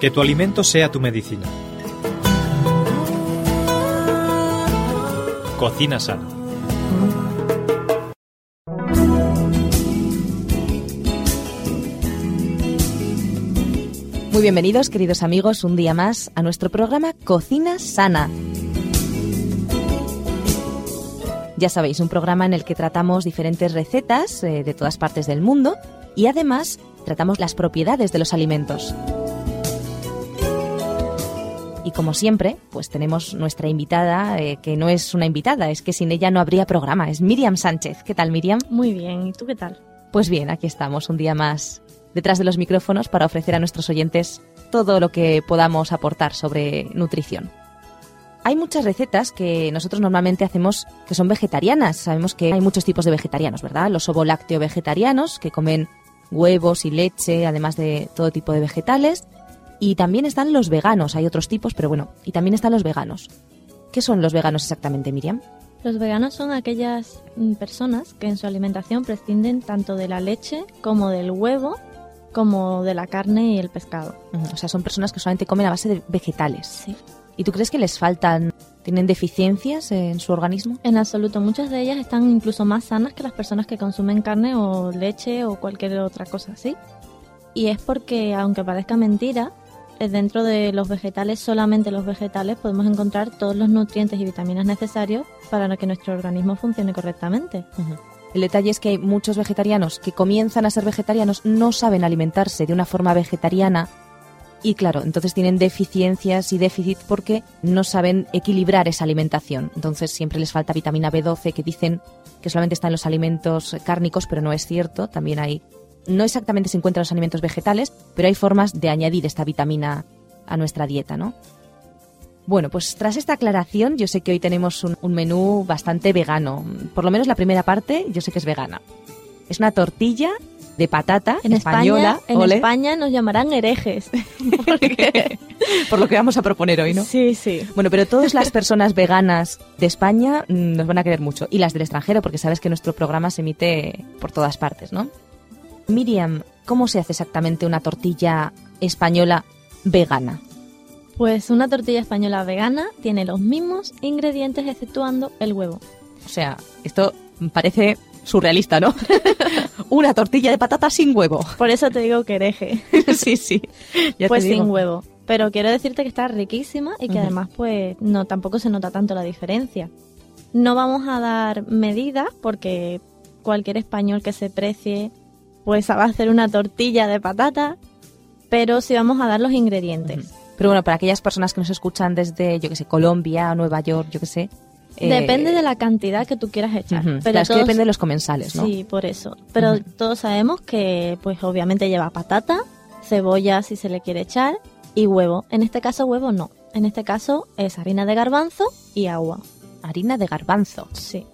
Que tu alimento sea tu medicina. Cocina sana. Muy bienvenidos, queridos amigos, un día más a nuestro programa Cocina Sana. Ya sabéis, un programa en el que tratamos diferentes recetas eh, de todas partes del mundo y además tratamos las propiedades de los alimentos. Y como siempre, pues tenemos nuestra invitada, eh, que no es una invitada, es que sin ella no habría programa, es Miriam Sánchez. ¿Qué tal, Miriam? Muy bien, ¿y tú qué tal? Pues bien, aquí estamos un día más detrás de los micrófonos para ofrecer a nuestros oyentes todo lo que podamos aportar sobre nutrición. Hay muchas recetas que nosotros normalmente hacemos que son vegetarianas. Sabemos que hay muchos tipos de vegetarianos, ¿verdad? Los ovolácteo vegetarianos que comen huevos y leche, además de todo tipo de vegetales. Y también están los veganos, hay otros tipos, pero bueno, y también están los veganos. ¿Qué son los veganos exactamente, Miriam? Los veganos son aquellas mm, personas que en su alimentación prescinden tanto de la leche como del huevo, como de la carne y el pescado. O sea, son personas que solamente comen a base de vegetales. Sí. ¿Y tú crees que les faltan, tienen deficiencias en su organismo? En absoluto, muchas de ellas están incluso más sanas que las personas que consumen carne o leche o cualquier otra cosa así. Y es porque, aunque parezca mentira, dentro de los vegetales, solamente los vegetales, podemos encontrar todos los nutrientes y vitaminas necesarios para que nuestro organismo funcione correctamente. El detalle es que hay muchos vegetarianos que comienzan a ser vegetarianos, no saben alimentarse de una forma vegetariana y claro, entonces tienen deficiencias y déficit porque no saben equilibrar esa alimentación. Entonces siempre les falta vitamina B12 que dicen que solamente está en los alimentos cárnicos, pero no es cierto. También hay, no exactamente se encuentra en los alimentos vegetales, pero hay formas de añadir esta vitamina a nuestra dieta, ¿no? Bueno, pues tras esta aclaración, yo sé que hoy tenemos un, un menú bastante vegano. Por lo menos la primera parte, yo sé que es vegana. Es una tortilla de patata En española. España, en ole, España nos llamarán herejes. Porque- por lo que vamos a proponer hoy, ¿no? Sí, sí. Bueno, pero todas las personas veganas de España mm, nos van a querer mucho. Y las del extranjero, porque sabes que nuestro programa se emite por todas partes, ¿no? Miriam, ¿cómo se hace exactamente una tortilla española vegana? Pues una tortilla española vegana tiene los mismos ingredientes exceptuando el huevo. O sea, esto parece surrealista, ¿no? una tortilla de patata sin huevo. Por eso te digo que hereje. sí, sí. Ya te pues digo. sin huevo. Pero quiero decirte que está riquísima y que además pues no tampoco se nota tanto la diferencia. No vamos a dar medidas porque cualquier español que se precie pues va a hacer una tortilla de patata, pero sí vamos a dar los ingredientes. Pero bueno, para aquellas personas que nos escuchan desde, yo que sé, Colombia, Nueva York, yo que sé. eh, Depende de la cantidad que tú quieras echar. Pero Claro, es que depende de los comensales, ¿no? Sí, por eso. Pero todos sabemos que pues obviamente lleva patata, cebolla si se le quiere echar y huevo. En este caso huevo no. En este caso es harina de garbanzo y agua. Harina de garbanzo. Sí.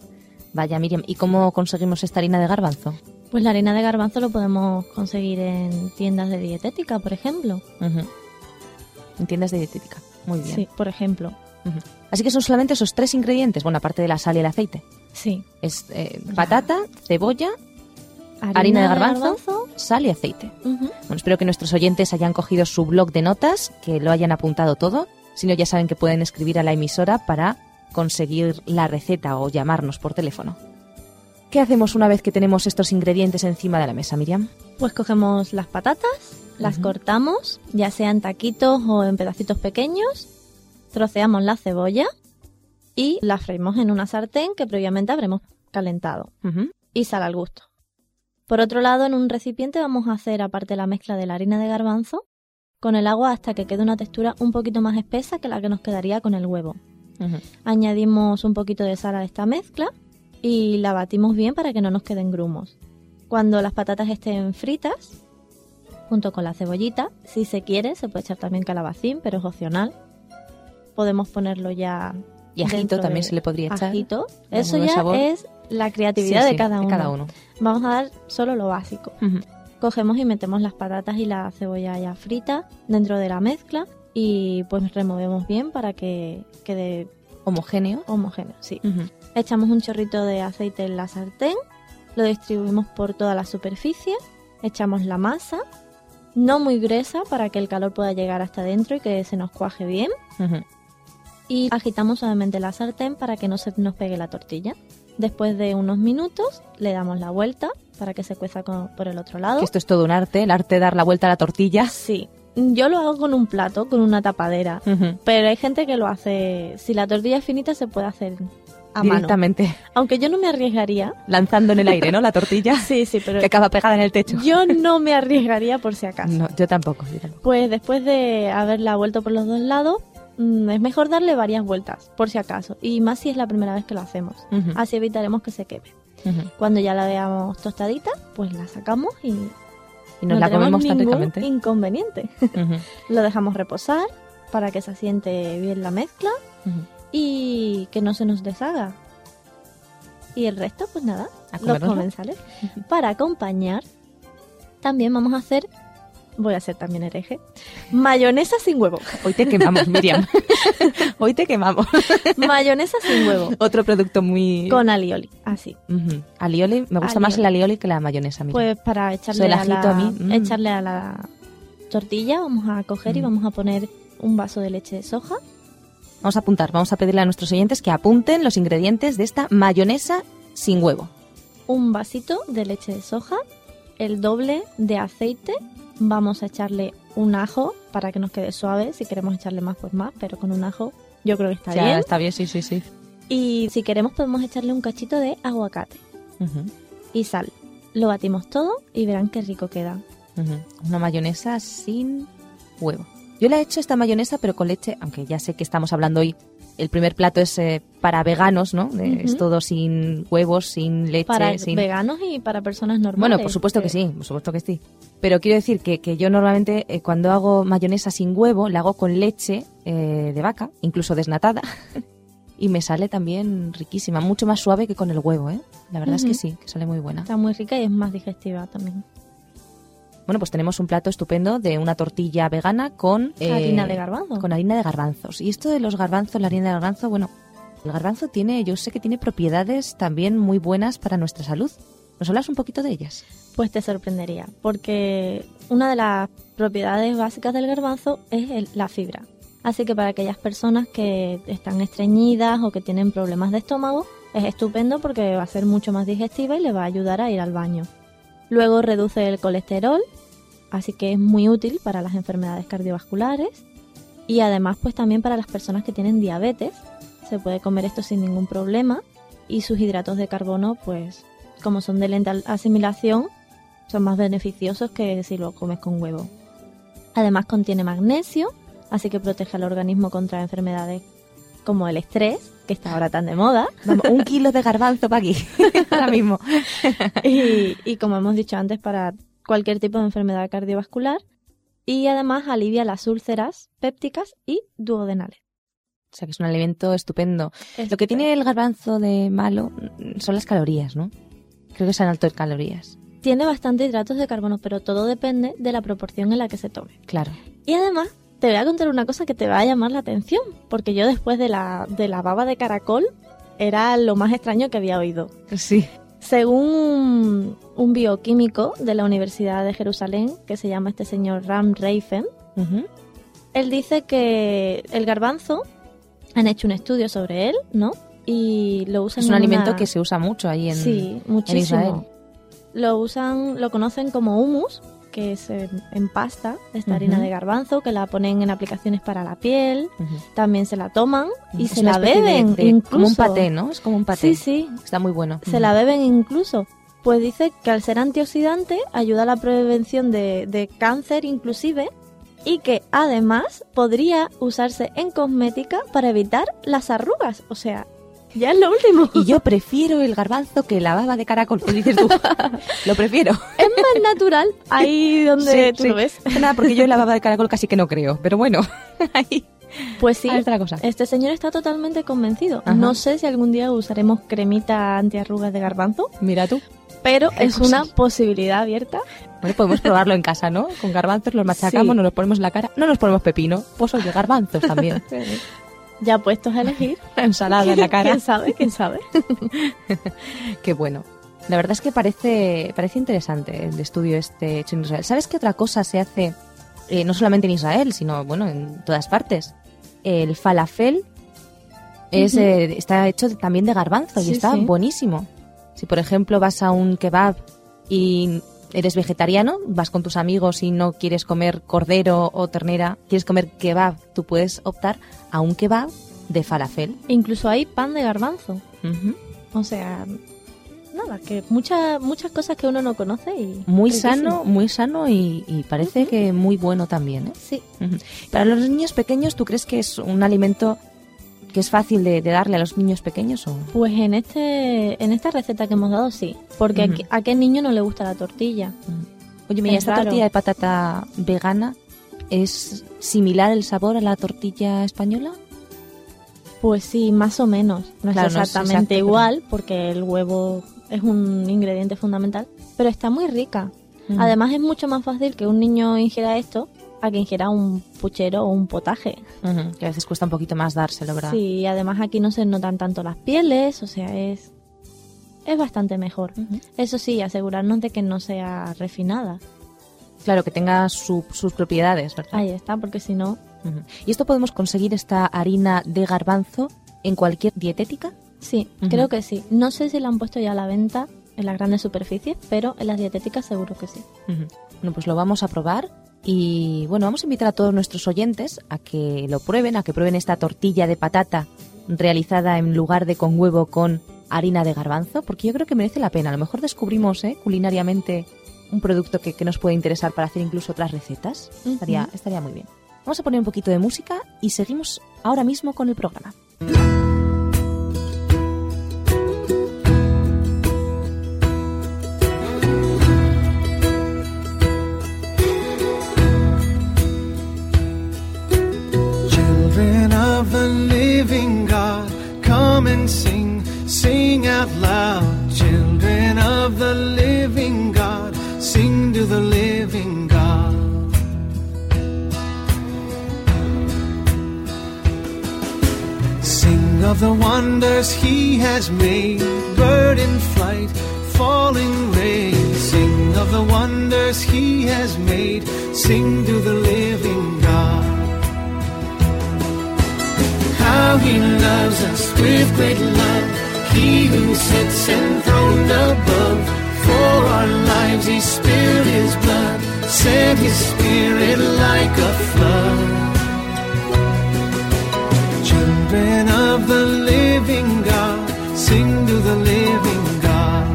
Vaya, Miriam, ¿y cómo conseguimos esta harina de garbanzo? Pues la harina de garbanzo lo podemos conseguir en tiendas de dietética, por ejemplo. En tiendas de dietética. Muy bien. Sí, por ejemplo. Así que son solamente esos tres ingredientes, bueno, aparte de la sal y el aceite. Sí. Es eh, patata, cebolla, harina, de garbanzo, sal y aceite. Bueno, espero que nuestros oyentes hayan cogido su blog de notas, que lo hayan apuntado todo. Si no, ya saben que pueden escribir a la emisora para conseguir la receta o llamarnos por teléfono. ¿Qué hacemos una vez que tenemos estos ingredientes encima de la mesa, Miriam? Pues cogemos las patatas, las cortamos, ya sea en taquitos o en pedacitos pequeños, troceamos la cebolla y la freímos en una sartén que previamente habremos calentado y sal al gusto. Por otro lado, en un recipiente vamos a hacer aparte la mezcla de la harina de garbanzo con el agua hasta que quede una textura un poquito más espesa que la que nos quedaría con el huevo. Añadimos un poquito de sal a esta mezcla y la batimos bien para que no nos queden grumos. Cuando las patatas estén fritas, junto con la cebollita, si se quiere, se puede echar también calabacín, pero es opcional. Podemos ponerlo ya. Y ajito también de- se le podría echar. Ajito. Eso ya sabor. es la creatividad Sí, de, cada, uno. cada uno. Vamos a dar solo lo básico. Cogemos y metemos las patatas y la cebolla ya frita dentro de la mezcla y pues removemos bien para que quede Homogéneo. homogéneo. Sí. Echamos un chorrito de aceite en la sartén, lo distribuimos por toda la superficie, echamos la masa no muy gruesa para que el calor pueda llegar hasta adentro y que se nos cuaje bien. Y agitamos suavemente la sartén para que no se nos pegue la tortilla. Después de unos minutos le damos la vuelta para que se cueza con- por el otro lado. Que esto es todo un arte, el arte de dar la vuelta a la tortilla. Sí, yo lo hago con un plato, con una tapadera. Pero hay gente que lo hace, si la tortilla es finita se puede hacer a mano. Aunque yo no me arriesgaría. lanzando en el aire, ¿no? La tortilla Sí, sí, pero que acaba pegada en el techo. yo no me arriesgaría por si acaso. No, yo tampoco. yo tampoco. Pues después de haberla vuelto por los dos lados, mm, es mejor darle varias vueltas, por si acaso. Y más si es la primera vez que lo hacemos. Así evitaremos que se queme. Cuando ya la veamos tostadita, pues la sacamos y, Y nos no la comemos ningún inconveniente. Lo dejamos reposar para que se asiente bien la mezcla Ujú. Y que no se nos deshaga. Y el resto, pues nada, A los comensales. Para acompañar, también vamos a hacer, voy a hacer también hereje, mayonesa sin huevo. Hoy te quemamos, Miriam. Hoy te quemamos. mayonesa sin huevo. Otro producto muy... Con alioli, así. Ujú. Alioli, me gusta más el alioli que la mayonesa. Mira. Pues para echarle a, la, a mí, mm. echarle a la tortilla, vamos a coger y vamos a poner un vaso de leche de soja. Vamos a apuntar, vamos a pedirle a nuestros oyentes que apunten los ingredientes de esta mayonesa sin huevo. un vasito de leche de soja, el doble de aceite, vamos a echarle un ajo para que nos quede suave, si queremos echarle más pues más, pero con un ajo yo creo que está sea, bien. Está bien, sí, sí, sí. Y si queremos podemos echarle un cachito de aguacate y sal. Lo batimos todo y verán qué rico queda. Una mayonesa sin huevo. Yo le he hecho esta mayonesa, pero con leche, aunque ya sé que estamos hablando hoy. El primer plato es eh, para veganos, ¿no? Es todo sin huevos, sin leche, Para sin... veganos y para personas normales. Bueno, por supuesto que sí, por supuesto que sí. Pero quiero decir que, que yo normalmente eh, cuando hago mayonesa sin huevo, la hago con leche eh, de vaca, incluso desnatada, y me sale también riquísima, mucho más suave que con el huevo, ¿eh? La verdad es que sí, que sale muy buena. Está muy rica y es más digestiva también. Bueno, pues tenemos un plato estupendo de una tortilla vegana con... eh, Harina de garbanzo. Con harina de garbanzos. Y esto de los garbanzos, la harina de garbanzo, bueno, el garbanzo tiene, yo sé que tiene propiedades también muy buenas para nuestra salud. ¿Nos hablas un poquito de ellas? Pues te sorprendería, porque una de las propiedades básicas del garbanzo es el- la fibra. Así que para aquellas personas que están estreñidas o que tienen problemas de estómago, es estupendo porque va a ser mucho más digestiva y le va a ayudar a ir al baño. Luego reduce el colesterol, así que es muy útil para las enfermedades cardiovasculares. Y además pues también para las personas que tienen diabetes, se puede comer esto sin ningún problema. Y sus hidratos de carbono pues como son de lenta asimilación son más beneficiosos que si lo comes con huevo. Además contiene magnesio, así que protege al organismo contra enfermedades como el estrés, que está ahora tan de moda, Vamos, un kilo de garbanzo para aquí, ahora mismo. y, y como hemos dicho antes, para cualquier tipo de enfermedad cardiovascular, y además alivia las úlceras pépticas y duodenales. O sea que es un alimento estupendo. Lo que tiene el garbanzo de malo mm, son las calorías, ¿no? Creo que son alto en calorías. Tiene bastante hidratos de carbono, pero todo depende de la proporción en la que se tome. Claro. Y además, te voy a contar una cosa que te va a llamar la atención, porque yo después de la, de la baba de caracol era lo más extraño que había oído. Sí. Según un, bioquímico de la Universidad de Jerusalén, que se llama este señor Ram Reifen, él dice que el garbanzo, han hecho un estudio sobre él, ¿no? Y lo usan Es un en alimento una- que se usa mucho ahí en, Sí, en muchísimo. Israel. Lo usan, lo conocen como humus, que es en, en pasta, esta harina de garbanzo, que la ponen en aplicaciones para la piel, también se la toman y Es se la de- beben de- incluso. Como un paté, ¿no? Es como un paté. Sí, sí, Está muy bueno. se la beben incluso. Pues dice que al ser antioxidante ayuda a la prevención de, de cáncer inclusive y que además podría usarse en cosmética para evitar las arrugas. O sea, ya es lo último. Y yo prefiero el garbanzo que la baba de caracol. ¿Qué dices tú? lo prefiero. Es más natural ahí donde Sí, tú sí. lo ves. Nada, porque yo en la baba de caracol casi que no creo. Pero bueno, ahí, Pues sí, la cosa. este señor está totalmente convencido. Ajá. No sé si algún día usaremos cremita antiarrugas de garbanzo, Mira tú. pero es una posibilidad abierta. Bueno, podemos probarlo en casa, ¿no? Con garbanzos los machacamos, Sí. nos los ponemos en la cara. No nos ponemos pepino. Pues oye, garbanzos también. Ya puestos a elegir. Ensalada en la cara. ¿Quién sabe? ¿Quién sabe? Qué bueno. La verdad es que parece, parece interesante el estudio este hecho en Israel. ¿Sabes qué otra cosa se hace eh, no solamente en Israel, sino bueno, en todas partes? El falafel es, eh, está hecho también de garbanzo y está sí. buenísimo. Si por ejemplo vas a un kebab y eres vegetariano, vas con tus amigos y no quieres comer cordero o ternera, quieres comer kebab, tú puedes optar a un kebab de falafel. Incluso hay pan de garbanzo. O sea, nada, que muchas muchas cosas que uno no conoce y Muy riquísimo. sano, muy sano y, y parece que muy bueno también. ¿eh? Sí. Para los niños pequeños, ¿tú crees que es un alimento que es fácil de, de darle a los niños pequeños? O? pues en este en esta receta que hemos dado sí, porque a a, qué niño no le gusta la tortilla. Oye, mira, Es esta raro. tortilla de patata vegana es similar el sabor a la tortilla española. Pues sí, más o menos. No Claro, es no es exactamente pero- igual, porque el huevo es un ingrediente fundamental, pero está muy rica. Ujú. Además es mucho más fácil que un niño ingiera esto a que ingiera un puchero o un potaje. Que a veces cuesta un poquito más dárselo, ¿verdad? Sí, y además aquí no se notan tanto las pieles, o sea, es es bastante mejor. Eso sí, asegurarnos de que no sea refinada. Claro, que tenga su- sus propiedades, ¿verdad? Ahí está, porque si no. ¿Y esto podemos conseguir esta harina de garbanzo en cualquier dietética? sí, creo que sí. No sé si la han puesto ya a la venta en las grandes superficies, pero en las dietéticas seguro que sí. Bueno, pues lo vamos a probar y bueno, vamos a invitar a todos nuestros oyentes a que lo prueben, a que prueben esta tortilla de patata realizada en lugar de con huevo con harina de garbanzo, porque yo creo que merece la pena. A lo mejor descubrimos ¿eh? culinariamente un producto que, que nos puede interesar para hacer incluso otras recetas. Estaría, estaría muy bien. Vamos a poner un poquito de música y seguimos ahora mismo con el programa. Sent his spirit like a flood. Children of the living God, sing to the living God.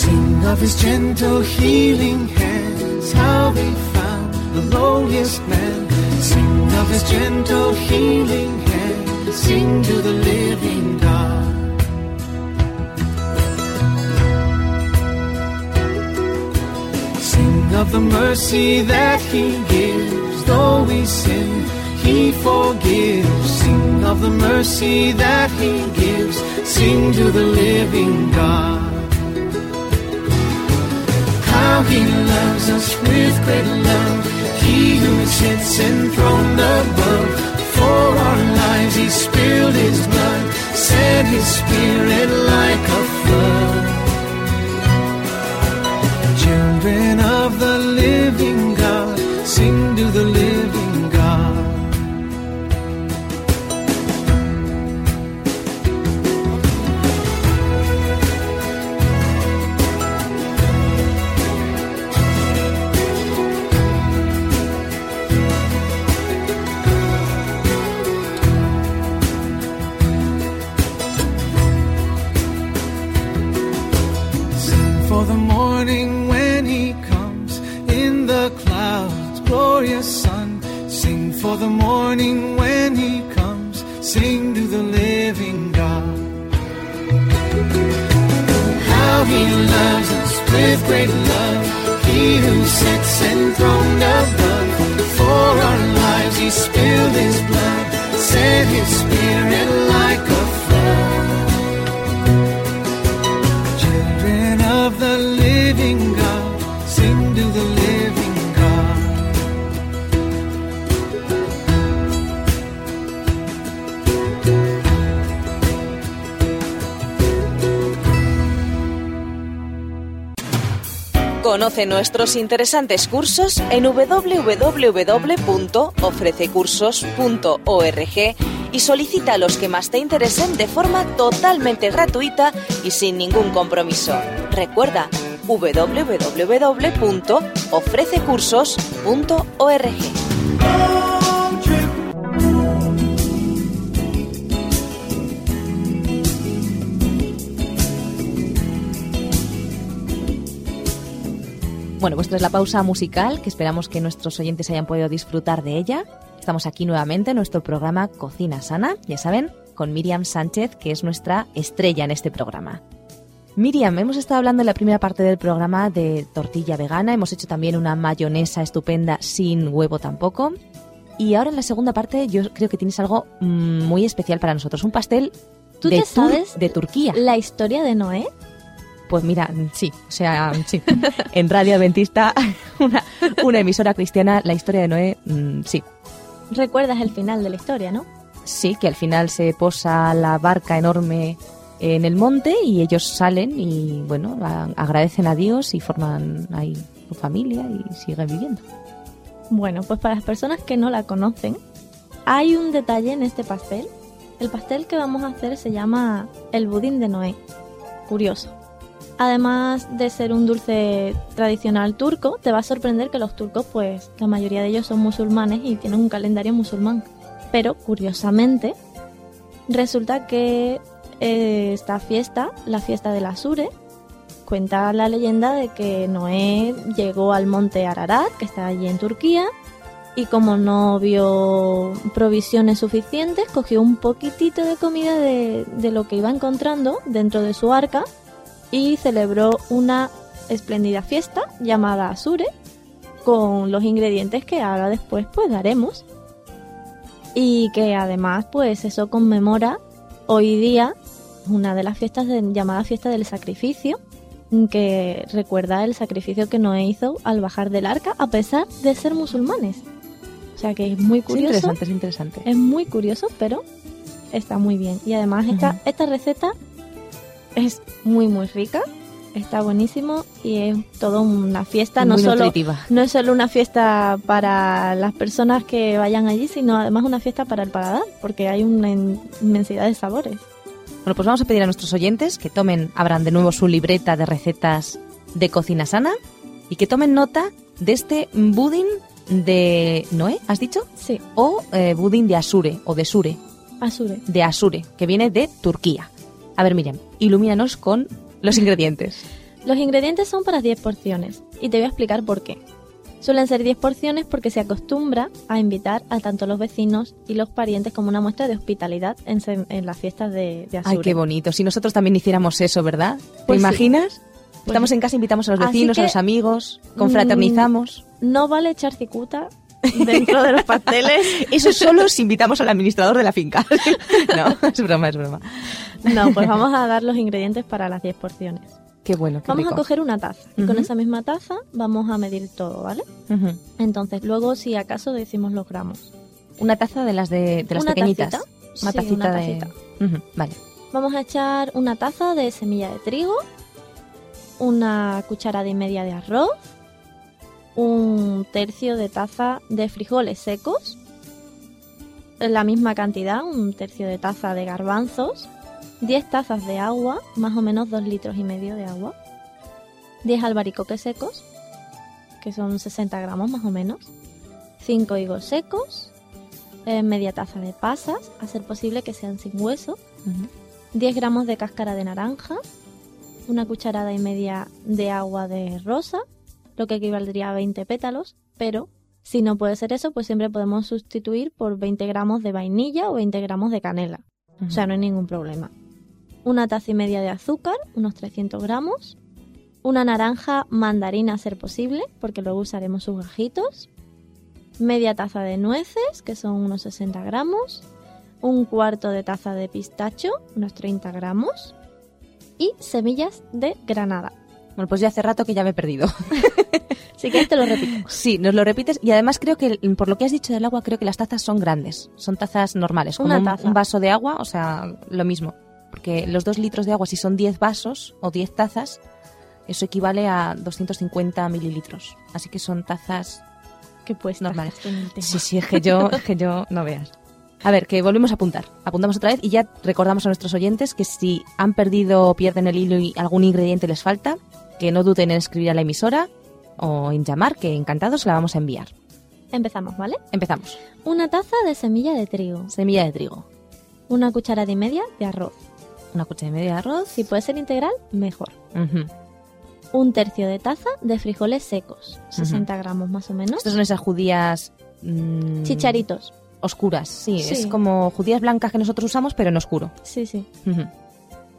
Sing of his gentle healing hands, how they found the lowliest man. Sing of his gentle healing hands, sing to the living God. Of the mercy that he gives, though we sin, he forgives. Sing of the mercy that he gives, sing to the living God how he loves us with great love. He who sits enthroned above, for our lives he spilled his blood, sent his spirit How he loves us with great love, he who sits enthroned above. For our lives he spilled his blood, sent his spirit Conoce nuestros interesantes cursos en www.ofrececursos.org y solicita los que más te interesen de forma totalmente gratuita y sin ningún compromiso. Recuerda www.ofrececursos.org. Bueno, pues tras la pausa musical, que esperamos que nuestros oyentes hayan podido disfrutar de ella, estamos aquí nuevamente en nuestro programa Cocina Sana, ya saben, con Miriam Sánchez, que es nuestra estrella en este programa. Miriam, hemos estado hablando en la primera parte del programa de tortilla vegana, hemos hecho también una mayonesa estupenda sin huevo tampoco. Y ahora en la segunda parte yo creo que tienes algo mm, muy especial para nosotros, un pastel ¿Tú de, te sabes de Turquía. la historia de Noé? Pues mira, sí, o sea, sí. En Radio Adventista, una, una emisora cristiana, la historia de Noé, mm, sí. Recuerdas el final de la historia, ¿no? Sí, que al final se posa la barca enorme en el monte y ellos salen y, bueno, a- agradecen a Dios y forman ahí su familia y siguen viviendo. Bueno, pues para las personas que no la conocen, hay un detalle en este pastel. El pastel que vamos a hacer se llama el budín de Noé. Curioso. Además de ser un dulce tradicional turco, te va a sorprender que los turcos, pues la mayoría de ellos son musulmanes y tienen un calendario musulmán. Pero curiosamente, resulta que eh, esta fiesta, la fiesta de la Sure, cuenta la leyenda de que Noé llegó al monte Ararat, que está allí en Turquía, y como no vio provisiones suficientes, cogió un poquitito de comida de lo que iba encontrando dentro de su arca y celebró una espléndida fiesta llamada Asure con los ingredientes que ahora después pues daremos y que además pues eso conmemora hoy día una de las fiestas de- llamada fiesta del sacrificio que recuerda el sacrificio que Noé hizo al bajar del arca a pesar de ser musulmanes. O sea que es muy Es curioso. interesante, es interesante. Es muy curioso, pero está muy bien. Y además esta, esta receta es muy muy rica, está buenísimo y es todo una fiesta, no Muy solo nutritiva. no es solo una fiesta para las personas que vayan allí, sino además una fiesta para el paladar, porque hay una in- inmensidad de sabores. Bueno, pues vamos a pedir a nuestros oyentes que tomen, abran de nuevo su libreta de recetas de cocina sana y que tomen nota de este budín de Noé, ¿has dicho? Sí, O eh, budín de Asure o de Sure, Asure. de Asure, que viene de Turquía. A ver, Miriam, ilumínanos con los ingredientes. Los ingredientes son para 10 porciones y te voy a explicar por qué. Suelen ser 10 porciones porque se acostumbra a invitar a tanto los vecinos y los parientes como una muestra de hospitalidad en, las fiestas de, de. Ay, qué bonito. Si nosotros también hiciéramos eso, ¿verdad? ¿Te Pues sí. imaginas? Pues Estamos en casa, invitamos a los vecinos, a los amigos, mm, confraternizamos. No vale echar cicuta dentro de los pasteles. Eso solo si invitamos al administrador de la finca. no, es broma, es broma. No, pues vamos a dar los ingredientes para las 10 porciones. Qué bueno, qué Vamos rico. a coger una taza y con esa misma taza vamos a medir todo, ¿vale? Entonces, luego si acaso decimos los gramos. Una taza de las de, de las Una pequeñitas. tacita. Una Sí, tacita una de. Ujú, Vale. Vamos a echar una taza de semilla de trigo, una cucharada y media de arroz, un tercio de taza de frijoles secos, la misma cantidad, un tercio de taza de garbanzos, 10 tazas de agua, más o menos 2 litros y medio de agua, 10 albaricoques secos, que son 60 gramos más o menos, 5 higos secos, eh, media taza de pasas, a ser posible que sean sin hueso, Ujú. 10 gramos de cáscara de naranja, una cucharada y media de agua de rosa, lo que equivaldría a 20 pétalos, pero si no puede ser eso, pues siempre podemos sustituir por 20 gramos de vainilla o 20 gramos de canela. O sea, no hay ningún problema. Una taza y media de azúcar, unos 300 gramos. Una naranja mandarina a ser posible, porque luego usaremos sus gajitos. Media taza de nueces, que son unos 60 gramos. Un cuarto de taza de pistacho, unos 30 gramos. Y semillas de granada. Bueno, pues ya hace rato que ya me he perdido. Así que te lo repito. Sí, nos lo repites. Y además creo que, por lo que has dicho del agua, creo que las tazas son grandes. Son tazas normales. Como Una un- taza. Un, vaso de agua, o sea, lo mismo. Porque los dos litros de agua, si son 10 vasos o 10 tazas, Eso equivale a 250 mililitros. Así que son tazas Que pues normales. Sí, sí, es que yo, es que yo no veas. A ver, que volvemos a apuntar. Apuntamos otra vez y ya recordamos a nuestros oyentes que si han perdido o pierden el hilo y algún ingrediente les falta, que no duden en escribir a la emisora o en llamar, que encantados la vamos a enviar. Empezamos, ¿vale? Empezamos. Una taza de semilla de trigo, Semilla de trigo. una cucharada y media de arroz. Una cuchara y media de arroz. Si puede ser integral, mejor. Un tercio de taza de frijoles secos, 60 gramos más o menos. Estas son esas judías... mm, Chicharitos. Oscuras, sí, Sí. Es como judías blancas que nosotros usamos, pero en oscuro. Sí, sí.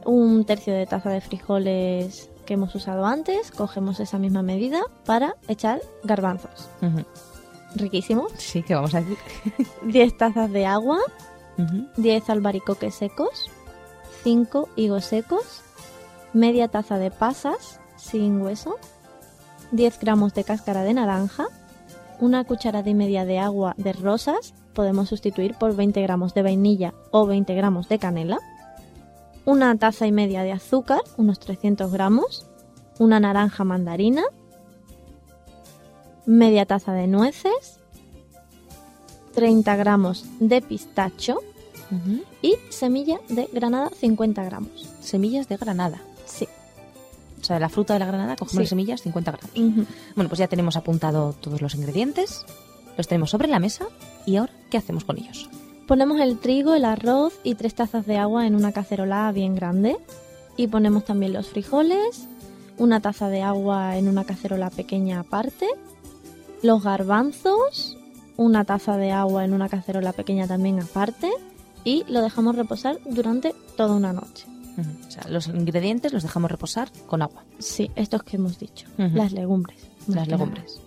Un tercio de taza de frijoles que hemos usado antes. Cogemos esa misma medida para echar garbanzos. Riquísimo. Sí, que vamos a decir. 10 tazas de agua. Ujú. 10 albaricoques secos, 5 higos secos, media taza de pasas sin hueso, 10 gramos de cáscara de naranja, una cucharada y media de agua de rosas, podemos sustituir por 20 gramos de vainilla o 20 gramos de canela, una taza y media de azúcar, unos 300 gramos, una naranja mandarina, media taza de nueces, 30 gramos de pistacho, Y semilla de granada 50 gramos. Semillas de granada. Sí. O sea, de la fruta de la granada cogemos Sí. las semillas 50 gramos. Bueno, pues ya tenemos apuntado todos los ingredientes, los tenemos sobre la mesa y ahora, ¿qué hacemos con ellos? Ponemos el trigo, el arroz y tres tazas de agua en una cacerola bien grande. Y ponemos también los frijoles, una taza de agua en una cacerola pequeña aparte, los garbanzos, una taza de agua en una cacerola pequeña también aparte y lo dejamos reposar durante toda una noche. O sea, los ingredientes los dejamos reposar con agua, Sí, estos que hemos dicho, las legumbres. las nada. legumbres.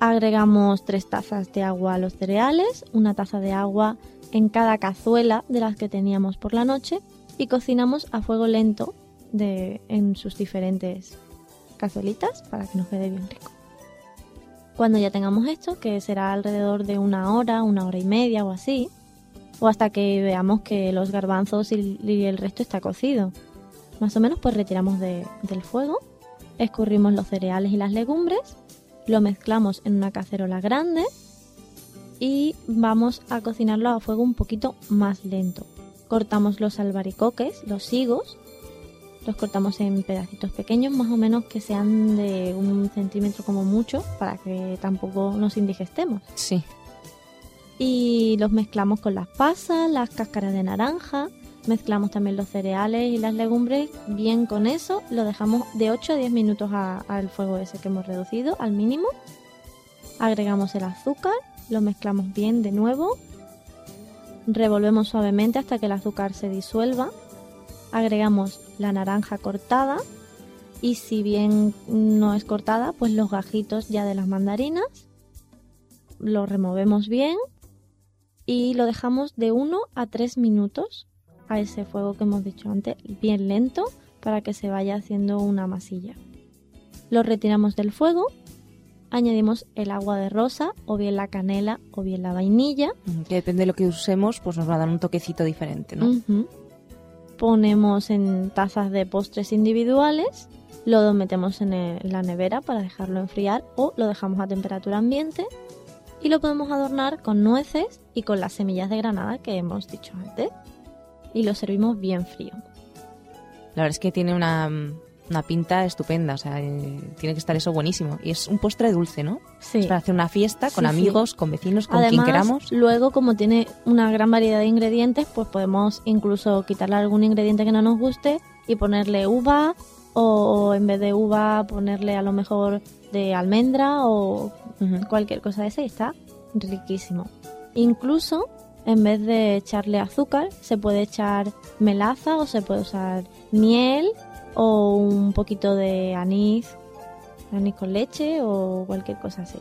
Agregamos tres tazas de agua a los cereales, una taza de agua en cada cazuela de las que teníamos por la noche y cocinamos a fuego lento de, en sus diferentes cazuelitas para que nos quede bien rico. Cuando ya tengamos esto, que será alrededor de una hora, una hora y media o así, o hasta que veamos que los garbanzos y, el resto está cocido, más o menos pues retiramos de- del fuego, escurrimos los cereales y las legumbres lo mezclamos en una cacerola grande y vamos a cocinarlo a fuego un poquito más lento. Cortamos los albaricoques, los higos, los cortamos en pedacitos pequeños, más o menos que sean de un centímetro como mucho, para que tampoco nos indigestemos. Sí. Y los mezclamos con las pasas, las cáscaras de naranja, mezclamos también los cereales y las legumbres bien con eso, lo dejamos de 8 a 10 minutos al fuego ese que hemos reducido al mínimo. Agregamos el azúcar, lo mezclamos bien de nuevo, revolvemos suavemente hasta que el azúcar se disuelva, agregamos la naranja cortada. Y si bien no es cortada, pues los gajitos ya de las mandarinas, lo removemos bien y lo dejamos de 1 a 3 minutos a ese fuego que hemos dicho antes, bien lento, para que se vaya haciendo una masilla. Lo retiramos del fuego, añadimos el agua de rosa, o bien la canela, o bien la vainilla. Ujú. Que depende de lo que usemos, pues nos va a dar un toquecito diferente, ¿no? Ponemos en tazas de postres individuales, lo metemos en, el- en la nevera para dejarlo enfriar o lo dejamos a temperatura ambiente y lo podemos adornar con nueces y con las semillas de granada que hemos dicho antes. Y lo servimos bien frío. La verdad es que tiene una, una pinta estupenda, o sea, eh, tiene que estar eso buenísimo. Y es un postre dulce, ¿no? Sí. Es para hacer una fiesta con Sí, sí. amigos, con vecinos, con quien queramos. luego como tiene una gran variedad de ingredientes, pues podemos incluso quitarle algún ingrediente que no nos guste y ponerle uva o en vez de uva ponerle a lo mejor de almendra o Cualquier cosa de esa y está riquísimo. Incluso en vez de echarle azúcar se puede echar melaza o se puede usar miel o un poquito de anís, anís con leche o cualquier cosa así.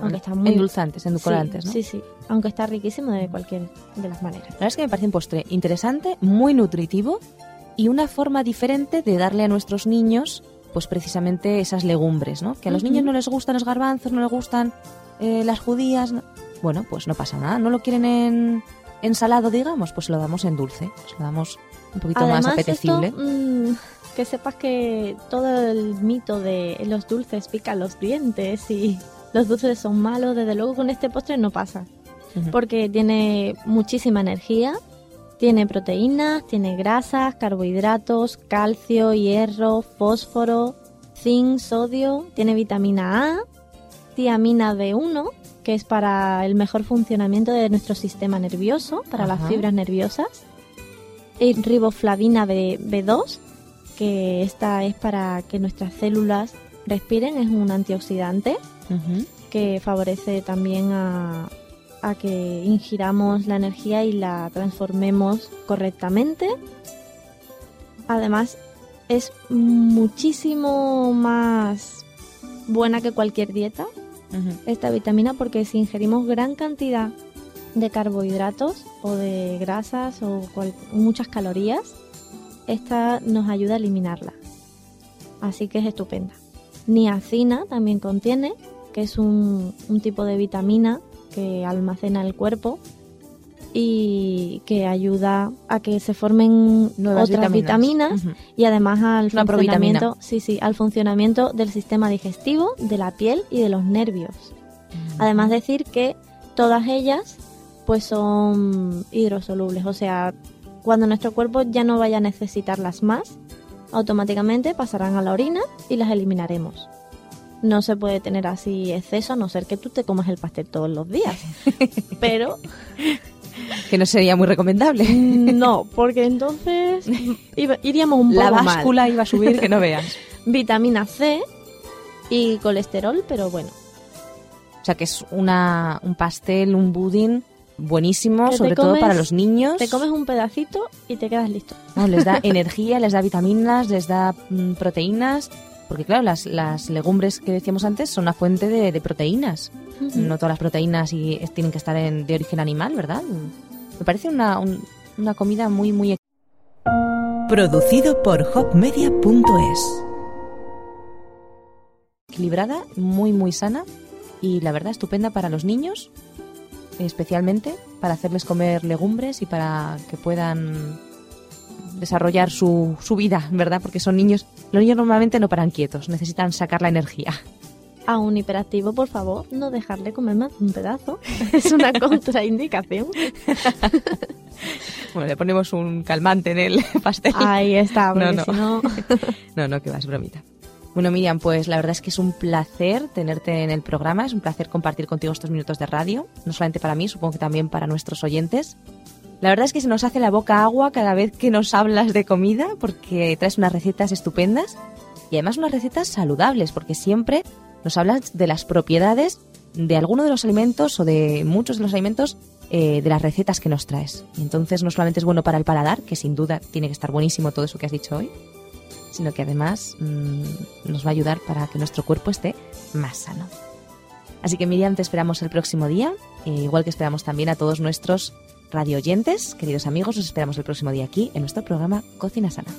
Aunque está muy- Endulzantes, edulcorantes, sí, ¿no? Sí, sí. Aunque está riquísimo de cualquier de las maneras. La verdad es que me parece un postre interesante, muy nutritivo y una forma diferente de darle a nuestros niños, pues precisamente esas legumbres, ¿no? Que a los niños no les gustan los garbanzos, no les gustan eh, las judías. no- Bueno, pues no pasa nada. ¿No lo quieren en ensalado, digamos? Pues lo damos en dulce. Se lo damos un poquito más apetecible. esto, mm, que sepas que todo el mito de los dulces pican los dientes y los dulces son malos, desde luego con este postre no pasa. Porque tiene muchísima energía, tiene proteínas, tiene grasas, carbohidratos, calcio, hierro, fósforo, zinc, sodio, tiene vitamina A, tiamina B1, que es para el mejor funcionamiento de nuestro sistema nervioso, para las fibras nerviosas, y riboflavina B, B2, que esta es para que nuestras células respiren, es un antioxidante que favorece también a, a que ingiramos la energía y la transformemos correctamente. Además, es muchísimo más buena que cualquier dieta esta vitamina porque si ingerimos gran cantidad de carbohidratos o de grasas o cual- muchas calorías, esta nos ayuda a eliminarla. Así que es estupenda. Niacina también contiene, que es un, un tipo de vitamina que almacena el cuerpo y que ayuda a que se formen Nuevas otras vitaminas, y además al Una funcionamiento, sí, sí, al funcionamiento del sistema digestivo, de la piel y de los nervios. Además decir que todas ellas pues son hidrosolubles, o sea, cuando nuestro cuerpo ya no vaya a necesitarlas más, automáticamente pasarán a la orina y las eliminaremos. No se puede tener así exceso a no ser que tú te comas el pastel todos los días. Pero Que no sería muy recomendable. no, porque entonces iba- iríamos un poco La mal. báscula iba a subir que no veas. Vitamina C y colesterol, pero bueno, O sea que es una, un pastel, un budín buenísimo, Que sobre todo para los niños. te comes un pedacito y te quedas listo. No, les da energía, les da vitaminas, les da mm, proteínas. Porque claro, las, las legumbres que decíamos antes son una fuente de, de proteínas. No todas las proteínas y, es- tienen que estar en- de origen animal, ¿verdad? Me parece una, un- una comida muy, muy Producido por hopmedia.es. equilibrada, muy, muy sana y la verdad estupenda para los niños, especialmente para hacerles comer legumbres y para que puedan desarrollar su, su vida, ¿verdad? Porque son niños, los niños normalmente no paran quietos, necesitan sacar la energía. A un hiperactivo, por favor, no dejarle comer más de un pedazo. Es una contraindicación. Bueno, le ponemos un calmante en el pastel. Ahí está, porque No, no. si no... No, no, que vas, bromita. Bueno, Miriam, pues la verdad es que es un placer tenerte en el programa, es un placer compartir contigo estos minutos de radio, no solamente para mí, supongo que también para nuestros oyentes. La verdad es que se nos hace la boca agua cada vez que nos hablas de comida, porque traes unas recetas estupendas y además unas recetas saludables, porque siempre nos hablas de las propiedades de alguno de los alimentos o de muchos de los alimentos eh, de las recetas que nos traes. Entonces no solamente es bueno para el paladar, que sin duda tiene que estar buenísimo todo eso que has dicho hoy, sino que además mm, nos va a ayudar para que nuestro cuerpo esté más sano. Así que Miriam, te esperamos el próximo día, eh, igual que esperamos también a todos nuestros radio oyentes, queridos amigos, os esperamos el próximo día aquí en nuestro programa Cocina Sana.